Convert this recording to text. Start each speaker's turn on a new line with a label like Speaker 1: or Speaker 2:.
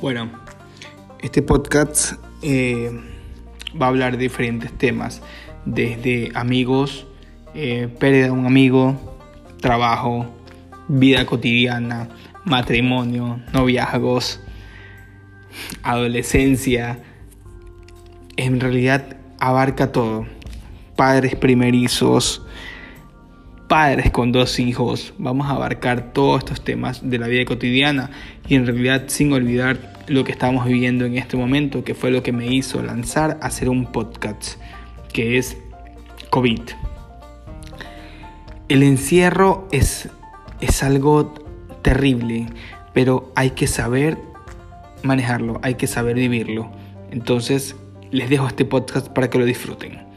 Speaker 1: Bueno, este podcast eh, va a hablar de diferentes temas, desde amigos, eh, pérdida de un amigo, trabajo, vida cotidiana, matrimonio, noviazgos, adolescencia. En realidad abarca todo. Padres primerizos, padres con dos hijos. Vamos a abarcar todos estos temas de la vida cotidiana y en realidad sin olvidar lo que estamos viviendo en este momento, que fue lo que me hizo lanzar a hacer un podcast, que es COVID. El encierro es, es algo terrible, pero hay que saber manejarlo, hay que saber vivirlo. Entonces, les dejo este podcast para que lo disfruten.